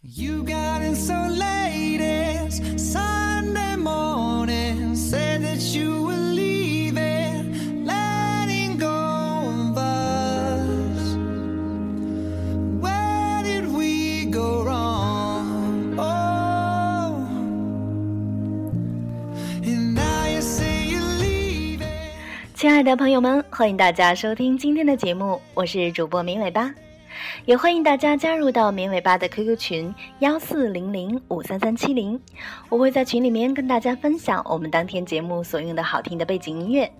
You got in so late as Sunday morning, said that you were leaving, letting go of us. Where did we go wrong? Oh, and now you say you're leaving. 亲爱的朋友们，欢迎大家收听今天的节目，我是主播绵尾巴，也欢迎大家加入到绵尾巴的 QQ 群幺四零零五三三七零，我会在群里面跟大家分享我们当天节目所用的好听的背景音乐，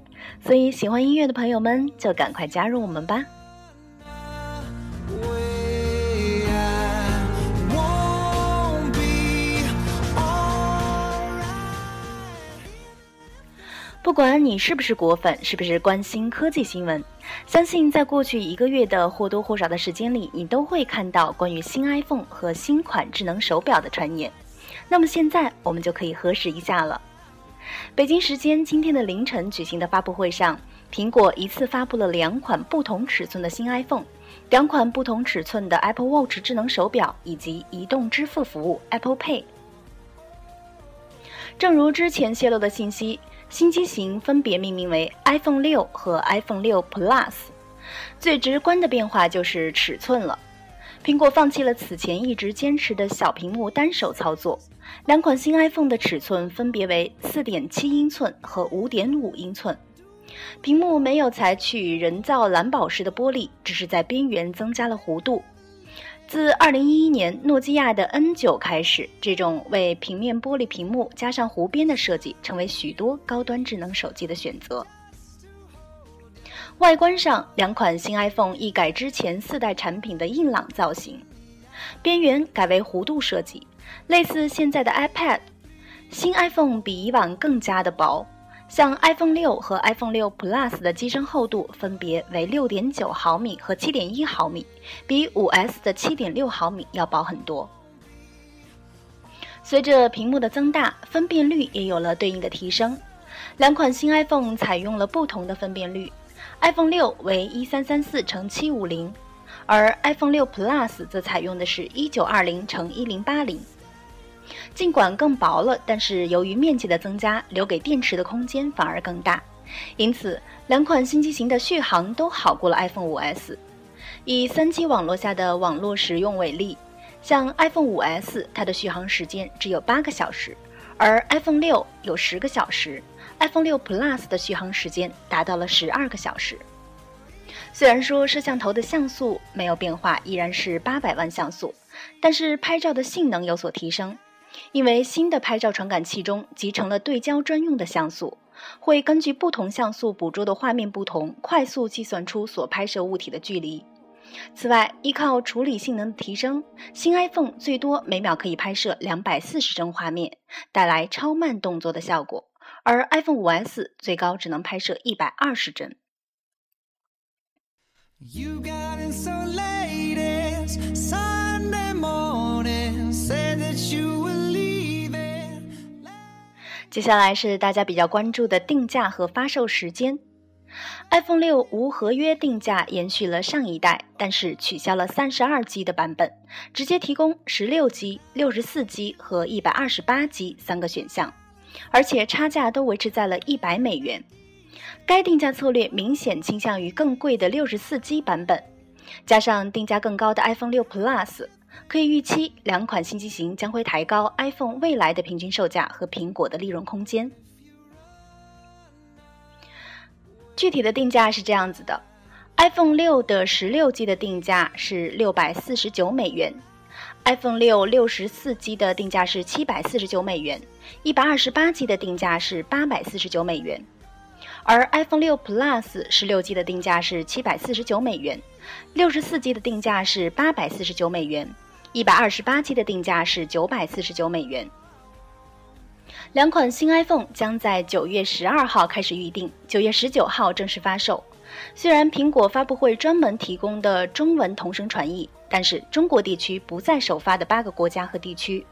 所以喜欢音乐的朋友们就赶快加入我们吧。不管你是不是果粉，是不是关心科技新闻，相信在过去一个月的或多或少的时间里，你都会看到关于新 iPhone 和新款智能手表的传言。那么现在我们就可以核实一下了。北京时间今天的凌晨举行的发布会上，苹果一次发布了两款不同尺寸的新 iPhone，两款不同尺寸的 Apple Watch 智能手表以及移动支付服务 Apple Pay。正如之前泄露的信息，新机型分别命名为 iPhone 六和 iPhone 六 Plus。最直观的变化就是尺寸了。苹果放弃了此前一直坚持的小屏幕单手操作，两款新 iPhone 的尺寸分别为4.7英寸和5.5英寸。屏幕没有采取人造蓝宝石的玻璃，只是在边缘增加了弧度。自2011年诺基亚的 N9 开始，这种为平面玻璃屏幕加上弧边的设计，成为许多高端智能手机的选择。外观上，两款新 iPhone 一改之前四代产品的硬朗造型，边缘改为弧度设计，类似现在的 iPad。新 iPhone 比以往更加的薄，像 iPhone 六和 iPhone 六 Plus 的机身厚度分别为六点九毫米和七点一毫米，比五 S 的七点六毫米要薄很多。随着屏幕的增大，分辨率也有了对应的提升。两款新 iPhone 采用了不同的分辨率，iPhone 六为一三三四乘七五零，而 iPhone 六 Plus 则采用的是一九二零乘一零八零。尽管更薄了，但是由于面积的增加，留给电池的空间反而更大，因此两款新机型的续航都好过了 iPhone 5S。以三 G 网络下的网络使用为例，像 iPhone 5S，它的续航时间只有八个小时，而 iPhone 六有十个小时，iPhone 六 Plus 的续航时间达到了十二个小时。虽然说摄像头的像素没有变化，依然是八百万像素，但是拍照的性能有所提升。因为新的拍照传感器中集成了对焦专用的像素，会根据不同像素捕捉的画面不同，快速计算出所拍摄物体的距离。此外，依靠处理性能的提升，新 iPhone 最多每秒可以拍摄两百四十帧画面，带来超慢动作的效果，而 iPhone 5S 最高只能拍摄一百二十帧。You got 接下来是大家比较关注的定价和发售时间。iPhone 六无合约定价延续了上一代，但是取消了三十二 G 的版本，直接提供十六 G、六十四 G 和一百二十八 G 三个选项，而且差价都维持在了一百美元。该定价策略明显倾向于更贵的六十四 G 版本，加上定价更高的 iPhone 六 Plus，可以预期两款新机型将会抬高 iPhone 未来的平均售价和苹果的利润空间。具体的定价是这样子的：iPhone 六的十六 G 的定价是六百四十九美元，iPhone 六六十四 G 的定价是七百四十九美元，一百二十八 G 的定价是八百四十九美元。而 iPhone 六 Plus 十六 G 的定价是七百四十九美元，六十四 G 的定价是八百四十九美元，一百二十八 G 的定价是九百四十九美元。两款新 iPhone 将在九月十二号开始预定，九月十九号正式发售。虽然苹果发布会专门提供的中文同声传译，但是中国地区不在首发的八个国家和地区。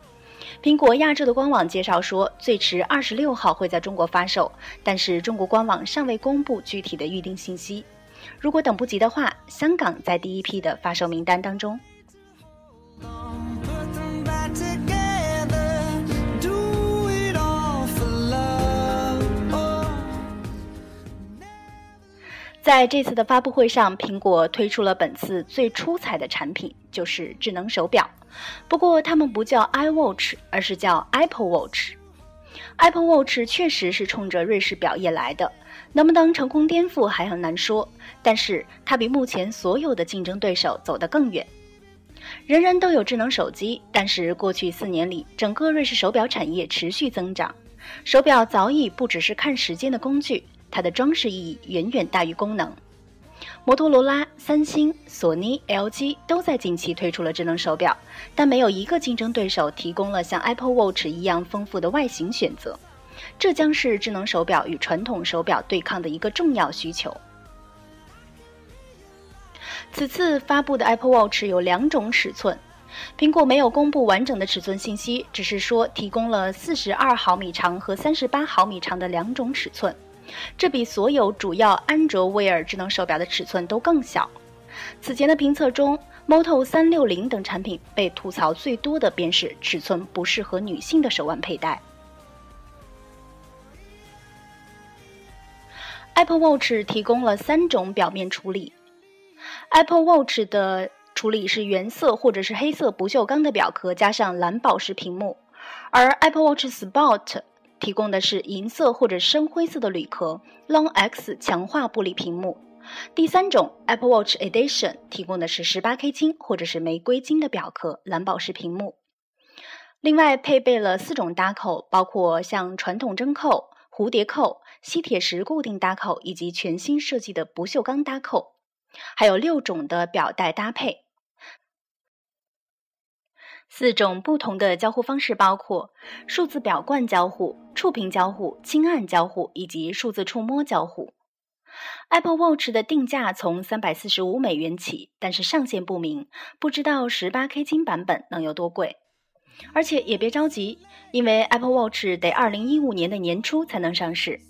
苹果亚洲的官网介绍说，最迟二十六号会在中国发售，但是中国官网尚未公布具体的预定信息。如果等不及的话，香港在第一批的发售名单当中。在这次的发布会上，苹果推出了本次最出彩的产品，就是智能手表。不过，他们不叫 iWatch，而是叫 Apple Watch。Apple Watch 确实是冲着瑞士表业来的，能不能成功颠覆还很难说。但是，它比目前所有的竞争对手走得更远。人人都有智能手机，但是过去四年里，整个瑞士手表产业持续增长。手表早已不只是看时间的工具，它的装饰意义远远大于功能。摩托罗拉、三星、索尼、LG 都在近期推出了智能手表，但没有一个竞争对手提供了像 Apple Watch 一样丰富的外形选择。这将是智能手表与传统手表对抗的一个重要需求。此次发布的 Apple Watch 有两种尺寸，苹果没有公布完整的尺寸信息，只是说提供了四十二毫米长和三十八毫米长的两种尺寸。这比所有主要安卓 Wear 智能手表的尺寸都更小。此前的评测中，Moto 三六零等产品被吐槽最多的便是尺寸不适合女性的手腕佩戴。Apple Watch 提供了三种表面处理。Apple Watch 的处理是原色或者是黑色不锈钢的表壳加上蓝宝石屏幕，而 Apple Watch Sport 提供的是银色或者深灰色的铝壳 Long X 强化玻璃屏幕。第三种 Apple Watch Edition 提供的是 18K 金或者是玫瑰金的表壳蓝宝石屏幕。另外配备了四种搭扣，包括像传统针扣、蝴蝶扣、吸铁石固定搭扣以及全新设计的不锈钢搭扣。还有六种的表带搭配，四种不同的交互方式包括数字表冠交互、触屏交互、轻按交互以及数字触摸交互。Apple Watch 的定价从三百四十五美元起，但是上限不明，不知道十八 K 金版本能有多贵。而且也别着急，因为 Apple Watch 得二零一五年的年初才能上市。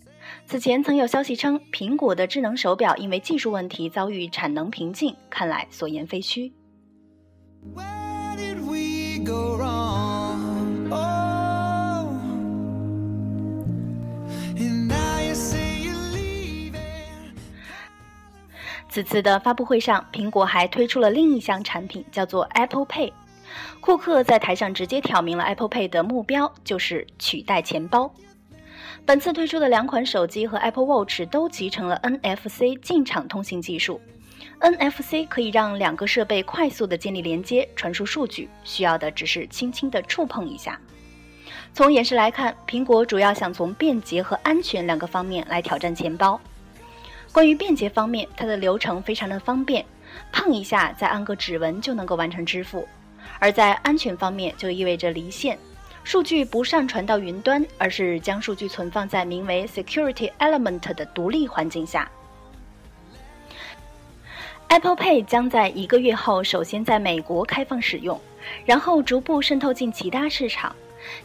此前曾有消息称，苹果的智能手表因为技术问题遭遇产能瓶颈，看来所言非虚。此次的发布会上，苹果还推出了另一项产品，叫做 Apple Pay。库克在台上直接挑明了 Apple Pay 的目标，就是取代钱包。本次推出的两款手机和 Apple Watch 都集成了 NFC 进场通信技术。NFC 可以让两个设备快速的建立连接、传输数据，需要的只是轻轻的触碰一下。从演示来看，苹果主要想从便捷和安全两个方面来挑战钱包。关于便捷方面，它的流程非常的方便，碰一下再按个指纹就能够完成支付；而在安全方面，就意味着离线。数据不上传到云端，而是将数据存放在名为 Security Element 的独立环境下。Apple Pay 将在一个月后首先在美国开放使用，然后逐步渗透进其他市场。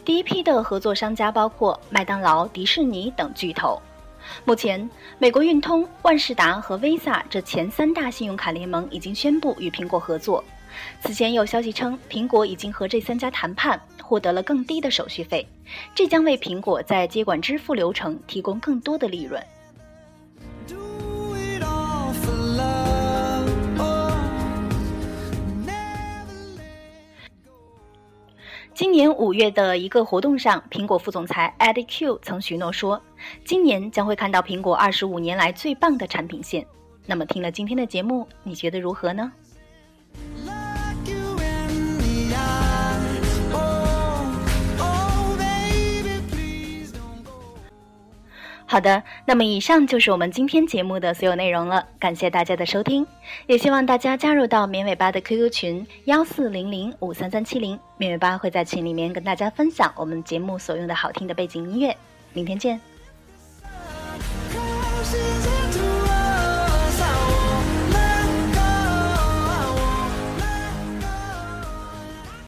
第一批的合作商家包括麦当劳、迪士尼等巨头。目前，美国运通、万事达和 Visa 这前三大信用卡联盟已经宣布与苹果合作。此前有消息称，苹果已经和这三家谈判，获得了更低的手续费，这将为苹果在接管支付流程提供更多的利润。今年五月的一个活动上，苹果副总裁 Eddie Q 曾许诺说，今年将会看到苹果二十五年来最棒的产品线。那么，听了今天的节目，你觉得如何呢？好的，那么以上就是我们今天节目的所有内容了，感谢大家的收听，也希望大家加入到绵尾巴的 QQ 群幺四零零五三三七零，绵尾巴会在群里面跟大家分享我们节目所用的好听的背景音乐，明天见。